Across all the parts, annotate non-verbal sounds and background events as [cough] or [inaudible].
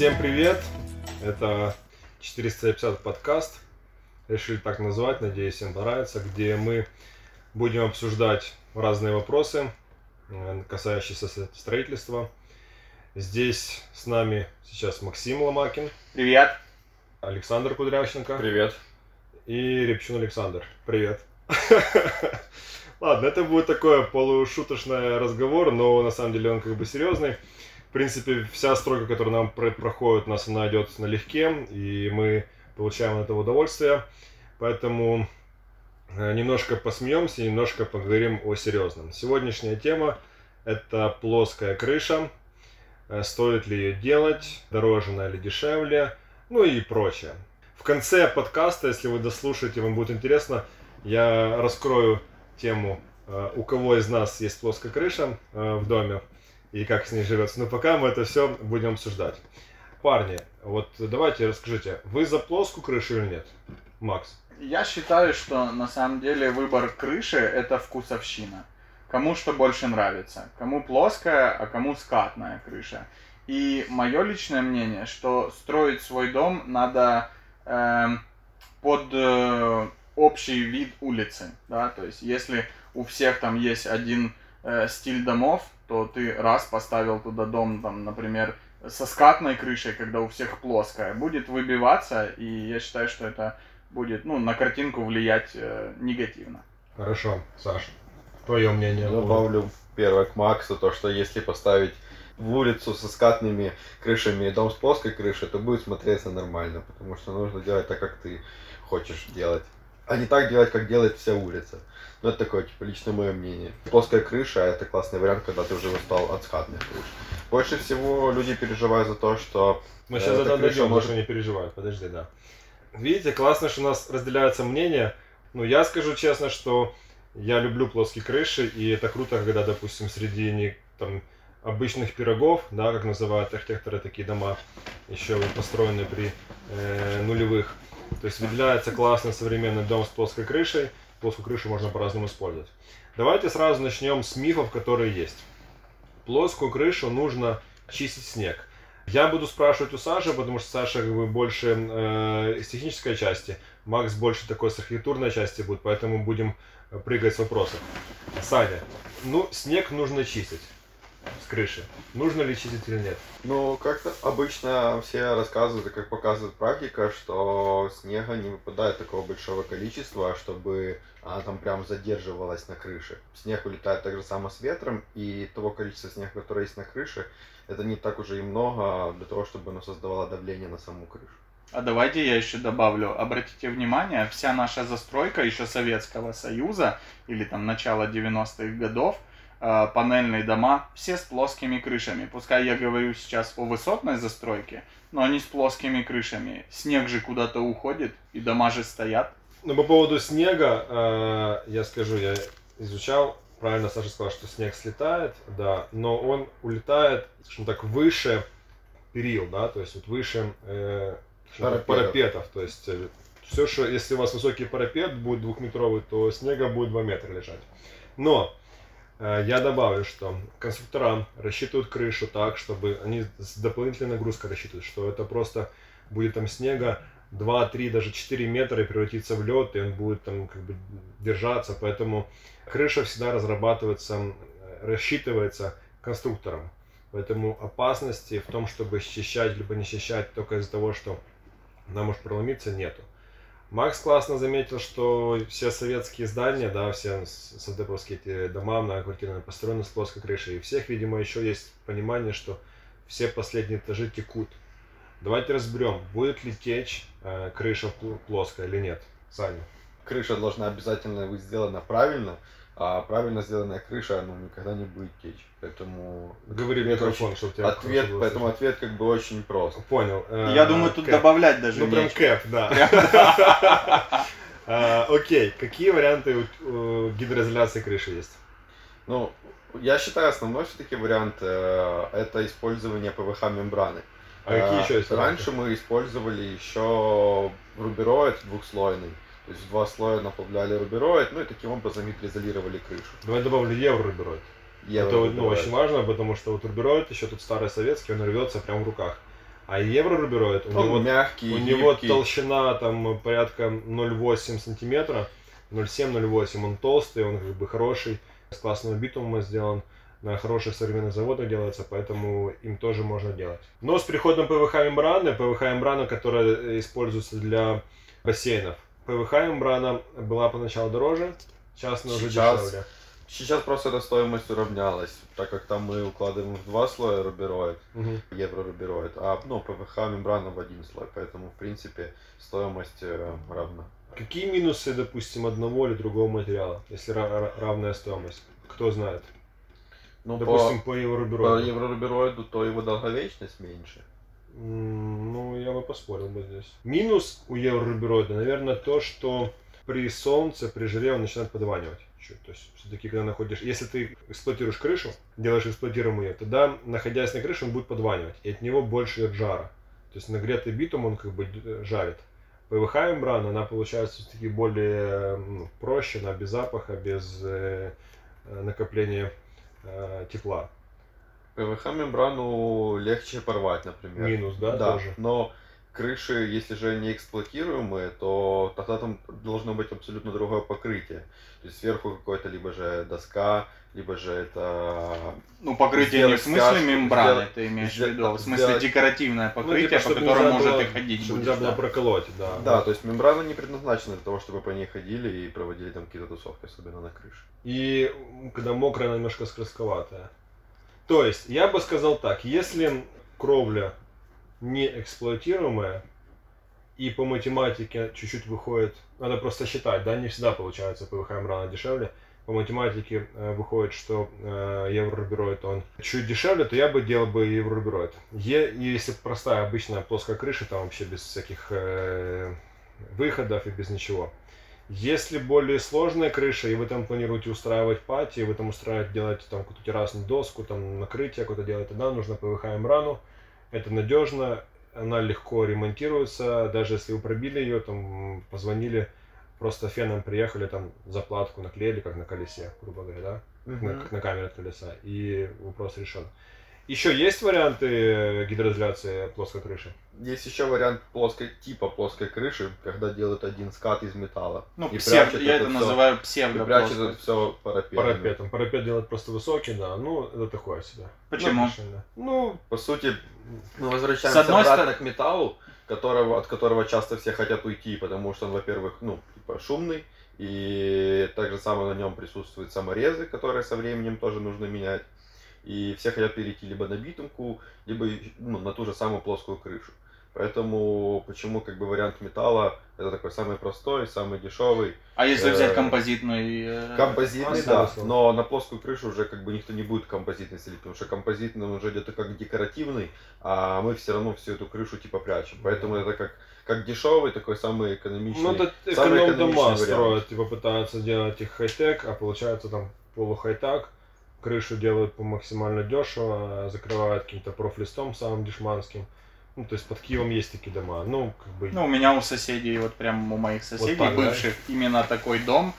Всем привет! Это 450 подкаст. Решили так назвать, надеюсь, всем понравится, где мы будем обсуждать разные вопросы, э, касающиеся строительства. Здесь с нами сейчас Максим Ломакин. Привет. Александр Кудрявченко. Привет. И Репчин Александр. Привет. [laughs] Ладно, это будет такой полушуточный разговор, но на самом деле он как бы серьезный. В принципе, вся стройка, которая нам проходит, нас она идет налегке, и мы получаем от этого удовольствие. Поэтому э, немножко посмеемся, немножко поговорим о серьезном. Сегодняшняя тема – это плоская крыша. Э, стоит ли ее делать, дороже она или дешевле, ну и прочее. В конце подкаста, если вы дослушаете, вам будет интересно, я раскрою тему, э, у кого из нас есть плоская крыша в доме и как с ней живется. Но пока мы это все будем обсуждать. Парни, вот давайте расскажите, вы за плоскую крышу или нет? Макс. Я считаю, что на самом деле выбор крыши это вкусовщина. Кому что больше нравится. Кому плоская, а кому скатная крыша. И мое личное мнение, что строить свой дом надо э, под э, общий вид улицы, да, то есть если у всех там есть один э, стиль домов, то ты раз поставил туда дом, там, например, со скатной крышей, когда у всех плоская, будет выбиваться, и я считаю, что это будет, ну, на картинку влиять э, негативно. Хорошо, Саша, твое мнение? Добавлю первое к Максу, то, что если поставить в улицу со скатными крышами и дом с плоской крышей, то будет смотреться нормально, потому что нужно делать так, как ты хочешь делать а не так делать, как делает вся улица. Ну, это такое, типа, лично мое мнение. Плоская крыша – это классный вариант, когда ты уже устал от скатных крыш. Больше всего люди переживают за то, что... Мы сейчас э, это дойдем, может... не переживают, подожди, да. Видите, классно, что у нас разделяются мнения. Ну, я скажу честно, что я люблю плоские крыши, и это круто, когда, допустим, среди не, там, обычных пирогов, да, как называют архитекторы такие дома, еще построенные при э, нулевых, то есть выделяется классный современный дом с плоской крышей. Плоскую крышу можно по-разному использовать. Давайте сразу начнем с мифов, которые есть. Плоскую крышу нужно чистить снег. Я буду спрашивать у Саши, потому что Саша как бы больше э, из технической части, Макс больше такой с архитектурной части будет, поэтому будем прыгать с вопросов. Саня, ну снег нужно чистить крыши. Нужно ли чистить или нет? Ну, как-то обычно все рассказывают, как показывает практика, что снега не выпадает такого большого количества, чтобы она там прям задерживалась на крыше. Снег улетает так же само с ветром, и того количества снега, которое есть на крыше, это не так уже и много для того, чтобы оно создавало давление на саму крышу. А давайте я еще добавлю. Обратите внимание, вся наша застройка еще Советского Союза или там начала 90-х годов – э, панельные дома, все с плоскими крышами. Пускай я говорю сейчас о высотной застройке, но они с плоскими крышами. Снег же куда-то уходит, и дома же стоят. Ну, по поводу снега, э, я скажу, я изучал, правильно Саша сказал, что снег слетает, да, но он улетает, скажем так, выше перил, да, то есть вот выше э, парапетов. парапетов, то есть э, все, что, если у вас высокий парапет будет двухметровый, то снега будет 2 метра лежать. Но я добавлю, что конструктора рассчитывают крышу так, чтобы они с дополнительной нагрузкой рассчитывают, что это просто будет там снега 2, 3, даже 4 метра и превратится в лед, и он будет там как бы держаться. Поэтому крыша всегда разрабатывается, рассчитывается конструктором. Поэтому опасности в том, чтобы счищать либо не счищать только из-за того, что она может проломиться, нету. Макс классно заметил, что все советские здания, да, все садеповские эти дома многоквартирные построены с плоской крышей. И у всех, видимо, еще есть понимание, что все последние этажи текут. Давайте разберем, будет ли течь э, крыша плоская или нет. Саня. Крыша должна обязательно быть сделана правильно, а правильно сделанная крыша, ну, никогда не будет течь. Поэтому... Говори микрофон, чтобы тебя... Ответ, поэтому ответ как бы очень прост. Понял. Я думаю, тут добавлять даже Ну, прям кэп, да. А, [laughs] окей, какие варианты гидроизоляции крыши есть? Ну, я считаю, основной все-таки вариант э, это использование ПВХ-мембраны. А какие еще есть? Раньше мы использовали еще рубероид двухслойный. То есть два слоя наплавляли рубероид, ну и таким образом изолировали крышу. Давай добавлю еврорубероид. Евро это ну, очень важно, потому что вот рубероид еще тут старый советский, он рвется прямо в руках. А еврорубероид, у Он него, мягкий, у него толщина там порядка 0,8 сантиметра, 0,7-0,8, он толстый, он как бы хороший, с классного битума сделан, на хороших современных заводах делается, поэтому им тоже можно делать. Но с приходом ПВХ-мембраны, ПВХ-мембрана, которая используется для бассейнов, ПВХ-мембрана была поначалу дороже, сейчас она уже Сейчас дешевле. Сейчас просто эта стоимость уравнялась, так как там мы укладываем в два слоя рубероид, Мгм. евро рубероид, а ну, ПВХ мембрана в один слой, поэтому в принципе стоимость э, равна. Какие минусы, допустим, одного или другого материала, если ра- ра- равная стоимость? Кто знает? Ну, допустим, по, по по еврорубероиду. еврорубероиду, то его долговечность меньше. Ну, я бы поспорил бы здесь. Минус у еврорубероида, наверное, то, что при солнце, при жаре он начинает подванивать. чуть. То есть, все-таки, когда находишь... Если ты эксплуатируешь крышу, делаешь эксплуатируемую тогда, находясь на крыше, он будет подванивать, и от него больше идет жара. То есть, нагретый битум, он как бы д- жарит. ПВХ-мембрана, она получается все-таки более ну, проще, она без запаха, без э, э, накопления э, тепла. ПВХ мембрану легче порвать, например. Минус, да, да. тоже? Но крыши, если же не эксплуатируемые, то тогда там должно быть абсолютно другое покрытие. То есть сверху какое-то либо же доска, либо же это Ну, покрытие не в смысле стяжку, мембраны, сделать- ты имеешь в сделать- виду, в смысле сделать- декоративное покрытие, типа, по которому уже было- ты ходить чтобы будешь. нельзя было да. проколоть, да. Да, то есть мембрана не предназначена для того, чтобы по ней ходили и проводили там какие-то тусовки, особенно на крыше. И когда мокрая, она немножко скрасковатая. То есть, я бы сказал так, если кровля не эксплуатируемая, и по математике чуть-чуть выходит, надо просто считать, да, не всегда получается ПВХ мембрана дешевле, по математике э, выходит, что э, еврорубероид он чуть дешевле, то я бы делал бы еврорубероид. Е, если простая обычная плоская крыша, там вообще без всяких э, выходов и без ничего. Если более сложная крыша, и вы там планируете устраивать пати, вы там устраиваете, делаете там какую-то террасную доску, там накрытие какое-то делать, тогда нужно ПВХ мембрану. Это надежно, она легко ремонтируется, даже если вы пробили ее, там позвонили, просто феном приехали, там заплатку наклеили, как на колесе, грубо говоря, да? на, как на камере от колеса, и вопрос решен. Еще есть варианты э, гидроизоляции плоской крыши? Есть еще вариант плоской типа плоской крыши, когда делают один скат из металла. Ну, и псев- прячут я это всё- называю и прячут псевдоплоской. это все парапетом. Парапетом. Парапет делать просто высокий, да. Ну, это такое себе. Почему? Ну. Ну, По сути, мы возвращаемся С одной обратно к металлу, которого, от которого часто все хотят уйти, потому что он, во-первых, ну, типа шумный, и также самое на нем присутствуют саморезы, которые со временем тоже нужно менять. И все хотят перейти либо на битумку, либо ну, на ту же самую плоскую крышу. Поэтому почему как бы вариант металла это такой самый простой, самый дешевый. А если взять Э, композитный... э, Композитный, да, но на плоскую крышу уже как бы никто не будет композитный селить, потому что композитный он уже где-то как декоративный, а мы все равно всю эту крышу типа прячем. Поэтому это как, как дешевый, такой самый экономичный. ну это самый эконом экономичный дома вариант. строят, типа пытаются делать их хай-тек, а получается там полухай-так. Крышу делают по максимально дешево, закрывают каким-то профлистом самым дешманским. Ну, то есть под Киевом есть такие дома. Ну, как бы... Ну, у меня у соседей, вот прям у моих соседей, так, да? бывших, именно такой дом.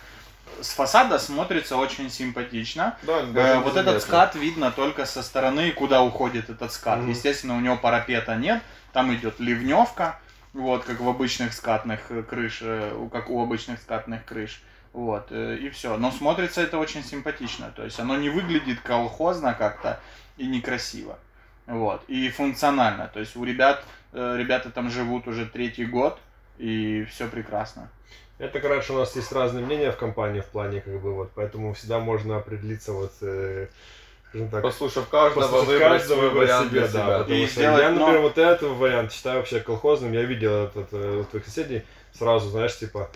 С фасада смотрится очень симпатично. Да, Э, вот этот скат видно только со стороны, куда уходит этот скат. Мгм. Естественно, у него парапета нет, там идет ливневка, вот, как в обычных скатных э, крыш, э, как у обычных скатных крыш. Вот, э, и все. Но смотрится это очень симпатично. То есть оно не выглядит колхозно как-то и некрасиво. Вот. И функционально. То есть у ребят, э, ребята там живут уже третий год, и все прекрасно. Это, короче, у нас есть разные мнения в компании в плане, как бы, вот, поэтому всегда можно определиться, вот, э, скажем так, Послушав каждого, послушать выбрать каждого, свой выбрать вариант себе, для да, себя. потому И что сделать, я, но- например, вот этот вариант считаю вообще колхозным, я видел этот э, у твоих соседей, сразу, знаешь, типа,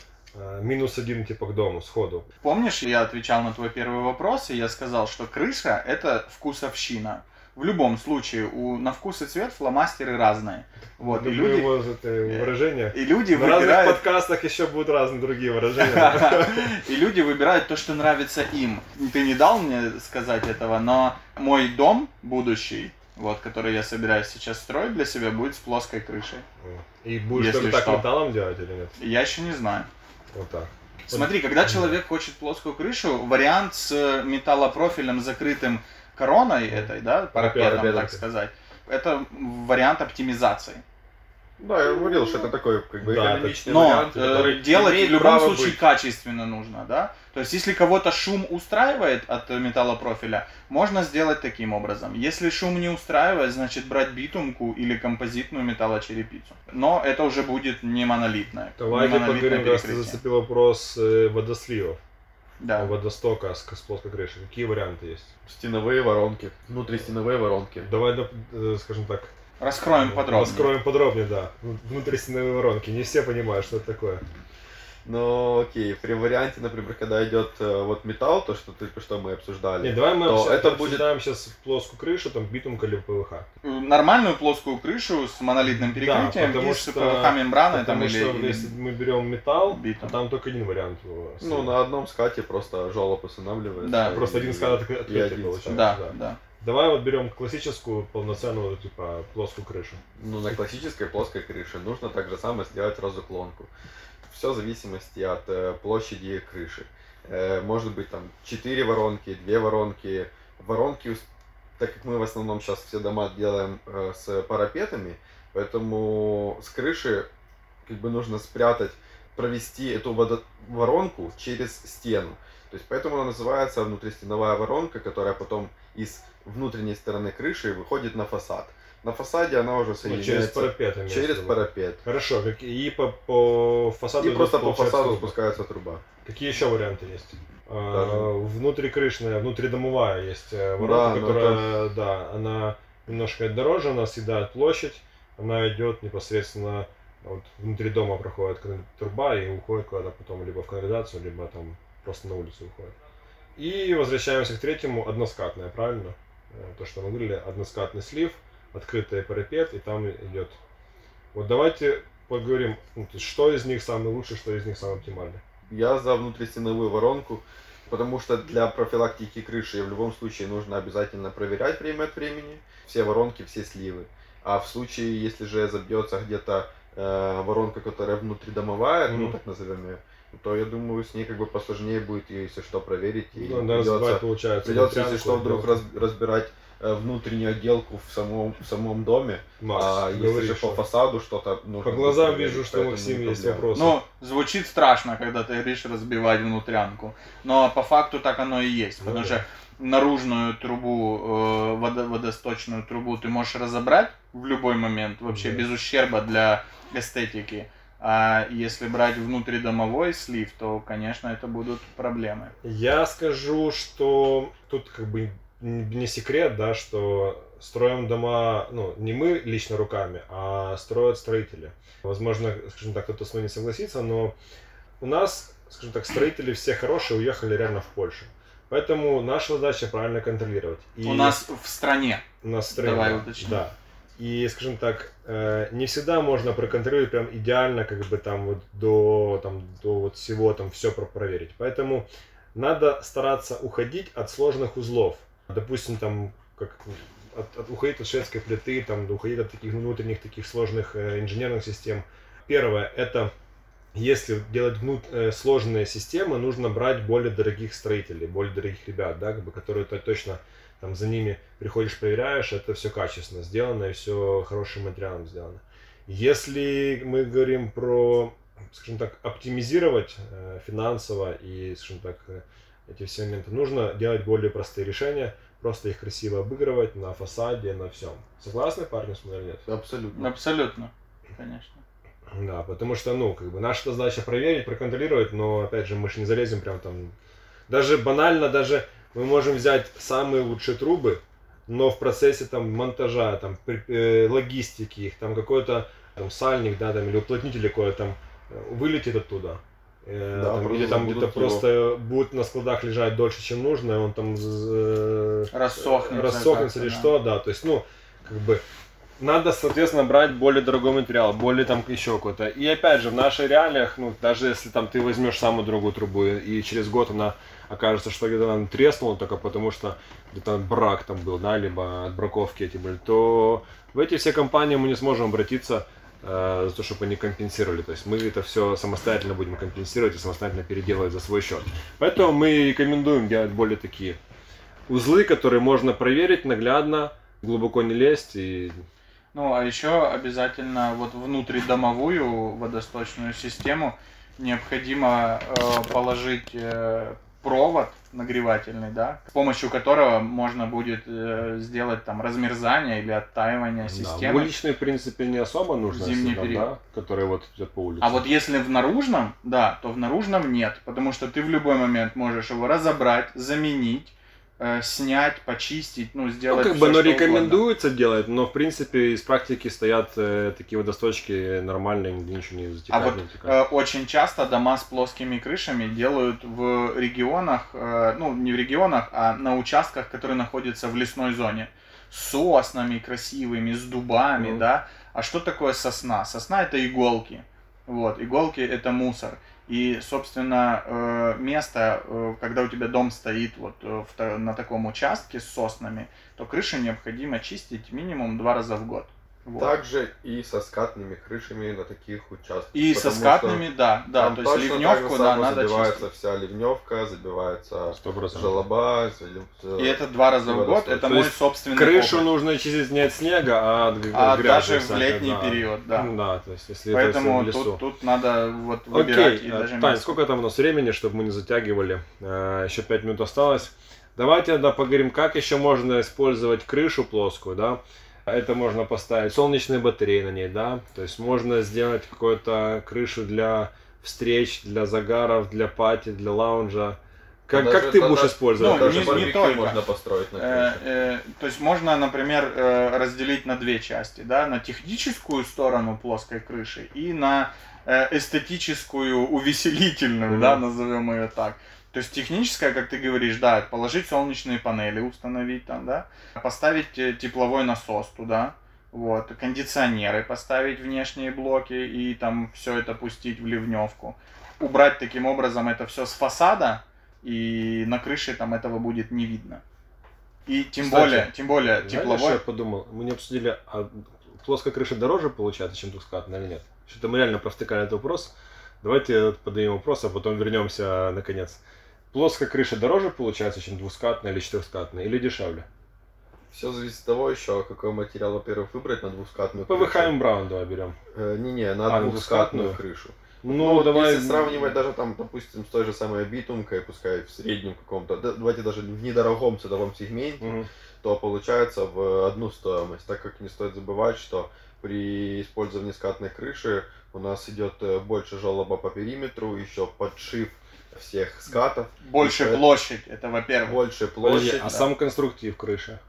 минус один, типа, к дому, сходу. Помнишь, я отвечал на твой первый вопрос, и я сказал, что крыша – это вкусовщина. В любом случае, у, на вкус и цвет фломастеры разные. Вот, и люди, его это выражение. и люди В разных выбирают... подкастах еще будут разные другие выражения. [laughs] И люди выбирают то, что нравится им. Ты не дал мне сказать этого, но мой дом будущий, вот, который я собираюсь сейчас строить для себя, будет с плоской крышей. И будешь Если так что. металлом делать или нет? Я еще не знаю. Вот так. Смотри, когда человек хочет плоскую крышу, вариант с металлопрофилем закрытым короной этой, да, парапетом, так сказать, это вариант оптимизации. Да, я говорил, что это такой как бы Да, экономичный Но вариант, э, который делать в любом случае быть. качественно нужно, да? То есть, если кого-то шум устраивает от э, металлопрофиля, можно сделать таким образом. Если шум не устраивает, значит брать битумку или композитную металлочерепицу. Но это уже будет не монолитное. Давайте не монолитное поговорим, раз ты зацепил вопрос э, водосливов, Да. водостока с, с плоской крышей. Какие варианты есть? Стеновые воронки, внутристеновые воронки. Давай, доп- э, скажем так, Раскроем подробнее. Раскроем подробнее, да. Внутристенные воронки. Не все понимают, что это такое. Ну, окей, при варианте, например, когда идет э, вот металл, то, что только что мы обсуждали, Не, давай мы то обсуждаем, это будет- обсуждаем сейчас плоскую крышу, там битумка или ПВХ. Нормальную плоскую крышу с монолитным перекрытием потому и с что- ПВХ-мембраной там Потому или, что или- если мы берем металл, битум. а там только один вариант. его ну, на одном скате просто желоб устанавливается. Да. и- Просто один скат открытый один получается. скат. Да, да. да. Давай вот берем классическую полноценную, типа, плоскую крышу. Ну, на классической плоской крыше нужно так же самое сделать разуклонку. Все в зависимости от э, площади крыши. Э, может быть там 4 воронки, 2 воронки. Воронки, так как мы в основном сейчас все дома делаем э, с парапетами, поэтому с крыши как бы нужно спрятать, провести эту водо- воронку через стену. То есть поэтому она называется внутристеновая воронка, которая потом из внутренней стороны крыши выходит на фасад. На фасаде она уже Ну, соединяется через парапет. через парапет. Хорошо, как- и по, по фасаду И просто по фасаду трубы. спускается труба. Какие еще варианты есть? А, Даже. Внутрикрышная, внутридомовая есть э, Да, воронка, но которая, да, она немножко дороже, она съедает площадь, она идет непосредственно вот, внутри дома проходит труба и уходит куда-то потом либо в канализацию, либо там просто на улицу уходит. И возвращаемся к третьему, односкатная, правильно? Э, То, что мы говорили, односкатный слив, открытый парапет, и там идет. Вот давайте поговорим, ну, что из них самый лучший, что из них самый оптимальный. Я за внутристеновую воронку, потому что для профилактики крыши в любом случае нужно обязательно проверять время от времени все воронки, все сливы. А в случае, если же забьется где-то э, воронка, которая внутридомовая, ну Мгм. так назовем ее, то я думаю, с ней как бы посложнее будет, ее, если что, проверить. И Ну, придется, получается. придется, если что, вдруг раз- разбирать э, внутреннюю отделку в самом, в самом доме. Макс, а если же по фасаду что-то нужно По глазам проверить, вижу, что Максим есть проблема. вопросы. Ну, звучит страшно, когда ты говоришь разбивать внутрянку. Но по факту так оно и есть. Ну Потому да. что наружную трубу, э, водо- водосточную трубу ты можешь разобрать в любой момент, вообще Да. без ущерба для эстетики. А если брать внутридомовой слив, то, конечно, это будут проблемы. Я скажу, что тут как бы не секрет, да, что строим дома, ну, не мы лично руками, а строят строители. Возможно, скажем так, кто-то с мной не согласится, но у нас, скажем так, строители все хорошие уехали реально в Польшу. Поэтому наша задача правильно контролировать. И У нас в стране. у нас стране, Давай да, уточним. Да. И, скажем так, э, не всегда можно проконтролировать прям идеально, как бы там вот до, там, до вот всего там все проверить. Поэтому надо стараться уходить от сложных узлов. Допустим, там, как от, от- уходить от шведской плиты, там, уходить от таких внутренних таких сложных э, инженерных систем. Первое, это если делать внут- э, сложные системы, нужно брать более дорогих строителей, более дорогих ребят, да, как бы, которые то- точно там за ними приходишь, проверяешь, это все качественно сделано и все хорошим материалом сделано. Если мы говорим про, скажем так, оптимизировать э, финансово и, скажем так, э, эти все моменты, нужно делать более простые решения, просто их красиво обыгрывать на фасаде, на всем. Согласны, парни, с мной или нет? Абсолютно. Абсолютно. Конечно. Да, потому что, ну, как бы наша задача проверить, проконтролировать, но, опять же, мы же не залезем прям там... Даже банально, даже мы можем взять самые лучшие трубы, но в процессе там монтажа, там, при- э, логистики их, там какой-то там сальник, да, там, или уплотнитель какой-то там э, вылетит оттуда. Э, Да, там, или там где-то его. просто будет на складах лежать дольше, чем нужно, и он там з- Рассохнется рассохнется или да. что, да, то есть, ну, как бы надо, соответственно, брать более дорогой материал, более там еще какой-то. И опять же, в наших реалиях, ну, даже если там ты возьмешь самую дорогую трубу, и через год она окажется, что где-то она треснула только потому, что где-то брак там был, да, либо отбраковки эти были, то в эти все компании мы не сможем обратиться э, за то, чтобы они компенсировали. То есть мы это все самостоятельно будем компенсировать и самостоятельно переделывать за свой счет. Поэтому мы рекомендуем делать более такие узлы, которые можно проверить наглядно, глубоко не лезть и Ну, а еще обязательно вот внутридомовую водосточную систему необходимо э, положить э, провод нагревательный, да, с помощью которого можно будет э, сделать там размерзание или оттаивание Да, системы. уличные, в принципе, не особо нужно, Зимний если период. да, которые вот идет по улице. А вот если в наружном, да, то в наружном нет, потому что ты в любой момент можешь его разобрать, заменить, э, снять, почистить, ну, Ну, сделать как всё, бы оно что угодно. рекомендуется делать, но в принципе из практики стоят э, такие водосточки нормальные, нигде ничего не А затекает, вот не утекает. э, очень часто дома с плоскими крышами делают в регионах, э, ну не в регионах, а на участках, которые находятся в лесной зоне, с соснами красивыми, с дубами, Мгм. да. А что такое сосна? Сосна это иголки, вот, иголки это мусор. И, собственно, э, место, э, когда у тебя дом стоит вот э, на таком участке с соснами, то крышу необходимо чистить минимум два раза в год. Вот. Также и со скатными крышами на таких участках. И со скатными, да, да, там то есть точно так ливневку, да, надо забивается чистить. вся ливневка, забивается Сто процентов. желоба, залив- И это два раза в год, это То мой собственный Крышу опыт. нужно чистить не от снега, а от А грязи даже в летний да. период, да. Ну да, то есть если Поэтому это всё в лесу. тут, тут надо вот выбирать Окей, и э, даже Тань, сколько там у нас времени, чтобы мы не затягивали? Э, Еще 5 минут осталось. Давайте тогда поговорим, как еще можно использовать крышу плоскую, да? Это можно поставить солнечные батареи на ней, да? То есть можно сделать какую-то крышу для встреч, для загаров, для пати, для лаунжа. Как, как ты тогда- будешь использовать? Ну, Даже не- не только. можно построить на Э, э, то есть можно, например, э, разделить на две части, да, на техническую сторону плоской крыши и на э, эстетическую, увеселительную, Мгм. да, назовем ее так. То есть техническая, как ты говоришь, да, положить солнечные панели, установить там, да, поставить э, тепловой насос туда, вот, кондиционеры поставить внешние блоки и там все это пустить в ливневку. Убрать таким образом это все с фасада, и на крыше там этого будет не видно. И тем Кстати, более, тем более Знаешь, тепловой. я подумал, мы не обсудили, а плоская крыша дороже получается, чем двускатная или нет? Что-то мы реально провтыкали этот вопрос. Давайте подадим вопрос, а потом вернемся наконец. Плоская крыша дороже получается, чем двускатная или четырехскатная, или дешевле? Все зависит от того еще, какой материал, во-первых, выбрать на двускатную ПВХ крышу. М Браун давай берем. Э, Не-не, на А, двускатную крышу. Ну, Ну, давай... если сравнивать даже там, допустим, с той же самой битумкой, пускай в среднем каком-то, да, давайте даже в недорогом ценовом сегменте, Мгм. то получается в одну стоимость, так как не стоит забывать, что при использовании скатной крыши у нас идет э, больше желоба по периметру, еще подшив всех скатов, Больше Это- площадь, это во-первых. больше Подожди, площадь. а да. сам конструктив крыши?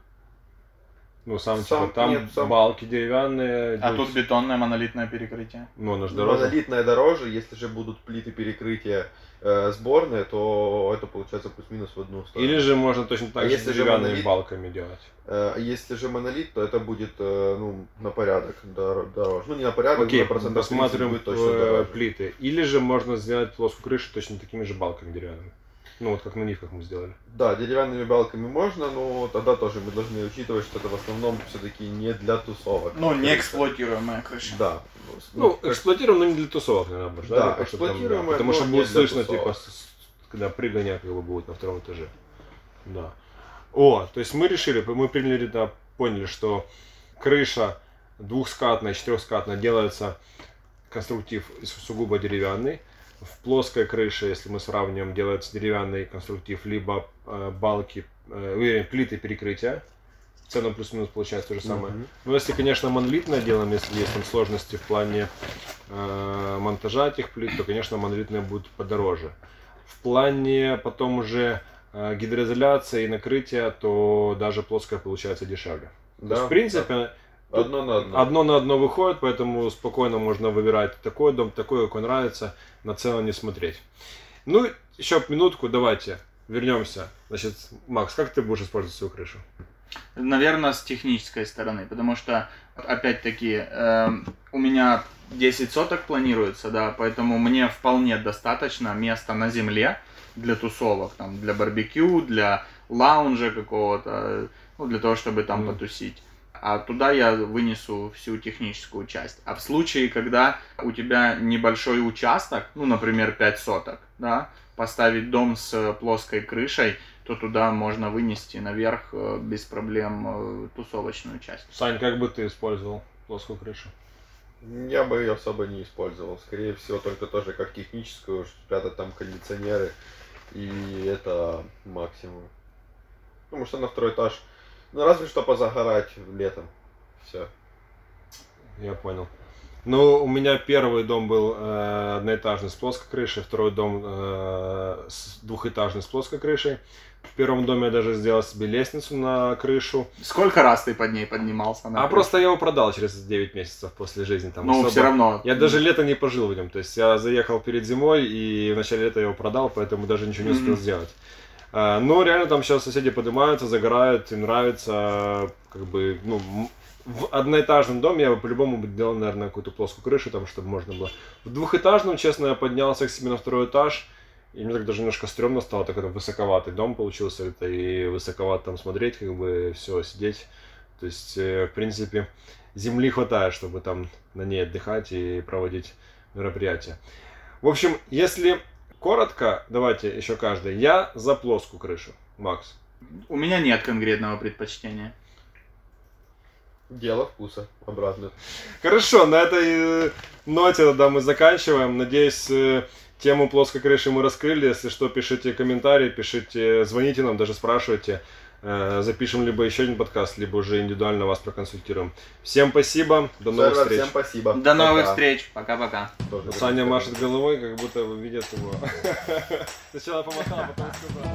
Ну, сам, Сам- типа, там нет, сам- балки деревянные. А ну, тут бетонное монолитное перекрытие. Ну, оно же дороже. Монолитная дороже, если же будут плиты перекрытия э, сборные, то это получается плюс-минус в одну сторону. Или же можно точно так А же если же деревянными монолит? балками делать. Э, если же монолит, то это будет э, ну, на порядок дор- дороже. Ну, не на порядок, Окей, но процентов 30 посмотрим будет точно э, дороже. плиты. Или же можно сделать плоскую крышу точно такими же балками деревянными. Ну, вот как на нивках мы сделали. Да, деревянными балками можно, но тогда тоже мы должны учитывать, что это в основном все-таки не для тусовок. Ну, не эксплуатируемая крыша. Да. Ну, как- эксплуатируем, но не для тусовок, наверное, больше. Да, чтобы там, эксплуатируемое, Потому что не будет слышно, тусовок. типа, когда прыгание как бы будет на втором этаже. Да. О, то есть мы решили, мы приняли, да, поняли, что крыша двухскатная, четырехскатная делается конструктив сугубо деревянный. В плоской крыше, если мы сравниваем, делается деревянный конструктив, либо э, балки, э, плиты перекрытия. В целом плюс-минус получается то же самое. Мгм. Ну, если, конечно, монолитное делаем, если есть там сложности в плане э, монтажа этих плит, то, конечно, монолитные будут подороже. В плане потом уже э, гидроизоляции и накрытия, то даже плоское получается дешевле. То Да, есть, в принципе, да. Одно на одно. одно на одно выходит, поэтому спокойно можно выбирать такой дом, такой, какой нравится, на целом не смотреть. Ну, еще минутку, давайте вернемся. Значит, Макс, как ты будешь использовать свою крышу? Наверное, с технической стороны, потому что, опять-таки, эм, у меня 10 соток планируется, да, поэтому мне вполне достаточно места на земле для тусовок, там, для барбекю, для лаунжа какого-то, ну, для того, чтобы там Мгм. потусить. А туда я вынесу всю техническую часть. А в случае, когда у тебя небольшой участок, ну, например, 5 соток, да, поставить дом с плоской крышей, то туда можно вынести наверх э, без проблем э, тусовочную часть. Сань, как бы ты использовал плоскую крышу? Я бы ее особо не использовал. Скорее всего, только тоже как техническую, спрятать там кондиционеры. И это максимум. Потому что на второй этаж, ну разве что позагорать летом. Все. Я понял. Ну, у меня первый дом был э, одноэтажный с плоской крышей, второй дом э, с двухэтажный с плоской крышей. В первом доме я даже сделал себе лестницу на крышу. Сколько раз ты под ней поднимался? на А крышу? просто я его продал через 9 месяцев после жизни. Там Ну, особо- все равно. Я даже лето не пожил в нем. То есть я заехал перед зимой и в начале лета его продал, поэтому даже ничего не успел Мгм. сделать. А, Но реально там сейчас соседи поднимаются, загорают, им нравится, как бы, ну, в одноэтажном доме я бы по-любому бы делал, наверное, какую-то плоскую крышу, там, чтобы можно было. В двухэтажном, честно, я поднялся к себе на второй этаж, и мне так даже немножко стрёмно стало, такой там высоковатый дом получился, это и высоковато там смотреть, как бы, все, сидеть. То есть, э, в принципе, земли хватает, чтобы там на ней отдыхать и проводить мероприятия. В общем, если коротко, давайте еще каждый. Я за плоскую крышу. Макс. У меня нет конкретного предпочтения. Дело вкуса. Обратно. Хорошо, на этой э, ноте тогда мы заканчиваем. Надеюсь, э, тему плоской крыши мы раскрыли. Если что, пишите комментарии, пишите, звоните нам, даже спрашивайте. Э, Запишем либо еще один подкаст, либо уже индивидуально вас проконсультируем. Всем спасибо, до новых Всем встреч. спасибо. До новых Пока. встреч. Пока-пока. Саня машет головой, как будто видят его. [laughs] Сначала помахал, а потом сказал.